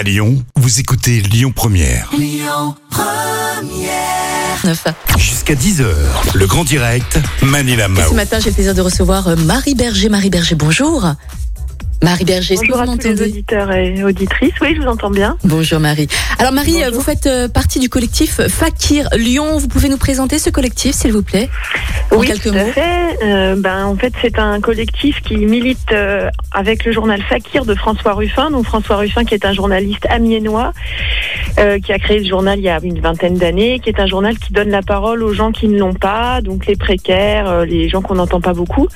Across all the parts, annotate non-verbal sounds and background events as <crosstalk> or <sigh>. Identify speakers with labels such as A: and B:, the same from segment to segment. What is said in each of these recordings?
A: À Lyon, vous écoutez Lyon Première.
B: Neuf.
A: Jusqu'à 10h, le grand direct, Manila
B: Et
A: Mao.
B: ce matin, j'ai le plaisir de recevoir euh, Marie Berger. Marie Berger, bonjour. Marie Berger, est-ce que
C: Bonjour
B: vous
C: à tous les auditeurs et auditrices. Oui, je vous entends bien.
B: Bonjour Marie. Alors Marie,
C: Bonjour.
B: vous faites euh, partie du collectif Fakir Lyon. Vous pouvez nous présenter ce collectif, s'il vous plaît En
C: oui,
B: quelques
C: tout à
B: mots?
C: fait. Euh, ben, en fait, c'est un collectif qui milite euh, avec le journal Fakir de François Ruffin. Donc François Ruffin, qui est un journaliste amiénois, euh, qui a créé ce journal il y a une vingtaine d'années, qui est un journal qui donne la parole aux gens qui ne l'ont pas, donc les précaires, les gens qu'on n'entend pas beaucoup.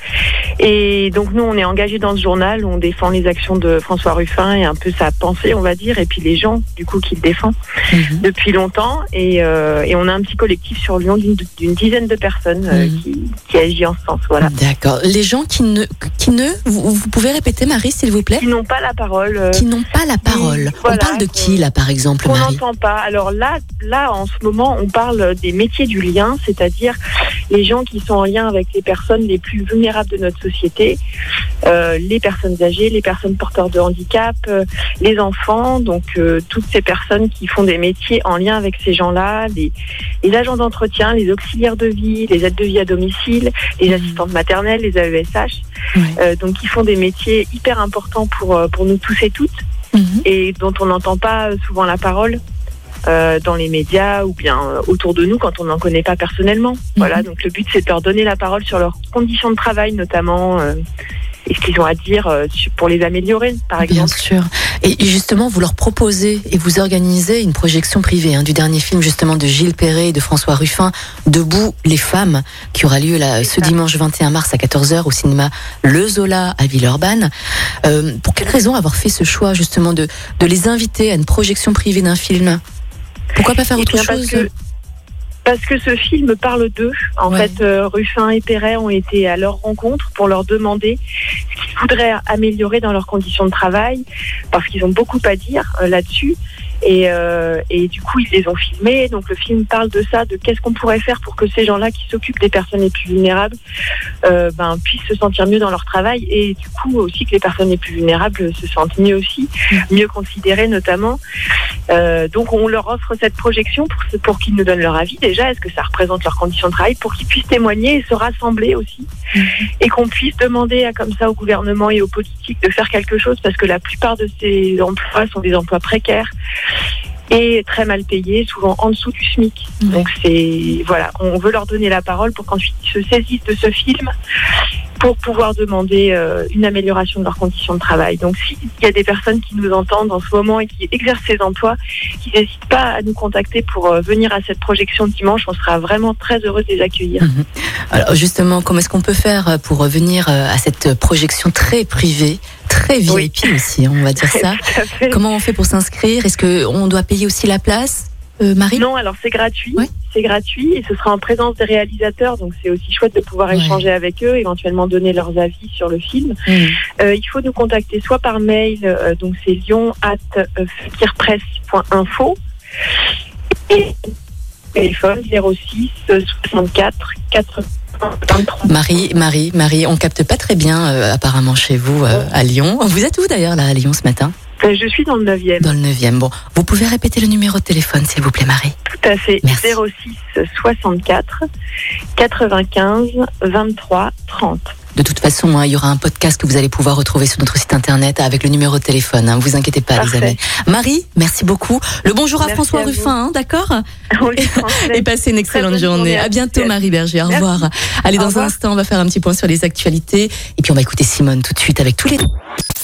C: Et donc nous, on est engagés dans ce journal, on défend les actions de François Ruffin et un peu sa pensée, on va dire, et puis les gens, du coup, qui le défendent.
B: Mhm.
C: depuis longtemps et, euh, et on a un petit collectif sur Lyon d'une dizaine de personnes euh,
B: Mhm.
C: qui, qui agit en ce sens, voilà.
B: D'accord. Les gens qui ne, qui ne, vous, vous pouvez répéter Marie, s'il vous plaît?
C: Qui n'ont pas la parole, euh,
B: Qui n'ont pas la parole.
C: voilà,
B: On parle de qui là, par exemple, Marie?
C: n'entend pas. Alors là, là, en ce moment, on parle des métiers du lien, c'est-à-dire les gens qui sont en lien avec les personnes les plus vulnérables de notre société, euh, les personnes âgées, les personnes porteurs de handicap, euh, les enfants, donc euh, toutes ces personnes qui font des métiers en lien avec ces gens-là, les, les agents d'entretien, les auxiliaires de vie, les aides de vie à domicile, les
B: Mhm.
C: assistantes maternelles, les AESH, euh, donc qui font des métiers hyper importants pour, euh, pour nous tous et toutes
B: Mhm.
C: et dont on n'entend pas souvent la parole euh, dans les médias ou bien euh, autour de nous quand on n'en connaît pas personnellement. Voilà, donc le but c'est de leur donner la parole sur leurs conditions de travail notamment euh, et ce qu'ils ont à dire euh, pour les améliorer par
B: Bien
C: exemple.
B: sûr. Et justement, vous leur proposez et vous organisez une projection privée hein, du dernier film justement de Gilles Perret et de François Ruffin, Debout les femmes, qui aura lieu là, ce dimanche 21 mars à 14h au cinéma Le Zola à Villeurbanne. Euh, pour quelle raison avoir fait ce choix justement de, de les inviter à une projection privée d'un film? Pourquoi pas faire
C: Eh
B: autre
C: bien,
B: chose?
C: que parce que ce film parle d'eux. En
B: Ouais.
C: fait, euh, Ruffin et Perret ont été à leur rencontre pour leur demander ce qu'ils voudraient améliorer dans leurs conditions de travail, parce qu'ils ont beaucoup à dire euh, là-dessus. Et, euh, et du coup, ils les ont filmés. Donc, le film parle de ça, de qu'est-ce qu'on pourrait faire pour que ces gens-là qui s'occupent des personnes les plus vulnérables euh, ben, puissent se sentir mieux dans leur travail et du coup aussi que les personnes les plus vulnérables se sentent mieux aussi, mieux considérées notamment. Euh, donc on leur offre cette projection pour, pour qu'ils nous donnent leur avis. Déjà, est-ce que ça représente leurs conditions de travail, pour qu'ils puissent témoigner et se rassembler aussi, et qu'on puisse demander à, comme ça au gouvernement et aux politiques de faire quelque chose, parce que la plupart de ces emplois sont des emplois précaires et très mal payés, souvent en dessous du SMIC. Donc c'est voilà, on veut leur donner la parole pour qu'ensuite ils se saisissent de ce film pour pouvoir demander euh, une amélioration de leurs conditions de travail. Donc s'il y a des personnes qui nous entendent en ce moment et qui exercent ces emplois, qui n'hésitent pas à nous contacter pour euh, venir à cette projection dimanche, on sera vraiment très heureux de les accueillir.
B: Alors justement, comment est-ce qu'on peut faire pour venir euh, à cette projection très privée, très
C: Oui.
B: VIP aussi, on va dire <laughs> ça? Comment on fait pour s'inscrire? Est-ce qu'on doit payer aussi la place euh, Marie?
C: Non, alors c'est gratuit.
B: Ouais.
C: C'est gratuit et ce sera en présence des réalisateurs, donc c'est aussi chouette de pouvoir
B: Ouais.
C: échanger avec eux, éventuellement donner leurs avis sur le film.
B: Mhm.
C: Euh, il faut nous contacter soit par mail, euh, donc c'est lyon at euh, fakirpresse.info et téléphone 06 64 80 23.
B: Marie, Marie, Marie, on capte pas très bien euh, apparemment chez vous à Lyon. Vous êtes où d'ailleurs là à Lyon ce matin?
C: Je suis dans le 9e,
B: Dans le 9e. Bon, vous pouvez répéter le numéro de téléphone s'il vous plaît Marie.
C: tout à fait.
B: Merci.
C: 06 64 95 23 30.
B: De toute façon, hein, il y aura un podcast que vous allez pouvoir retrouver sur notre site internet avec le numéro de téléphone. Hein, vous inquiétez pas,
C: Parfait.
B: les amis. Marie, merci beaucoup. Le bonjour à
C: Merci
B: François
C: à.
B: Ruffin, hein, d'accord <laughs>
C: transmet.
B: Et passez une excellente journée.
C: journée à
B: bientôt. Marie Berger. Au revoir. Allez, dans un instant, on va faire un petit point sur les actualités. Et puis, on va écouter Simone tout de suite avec tous les.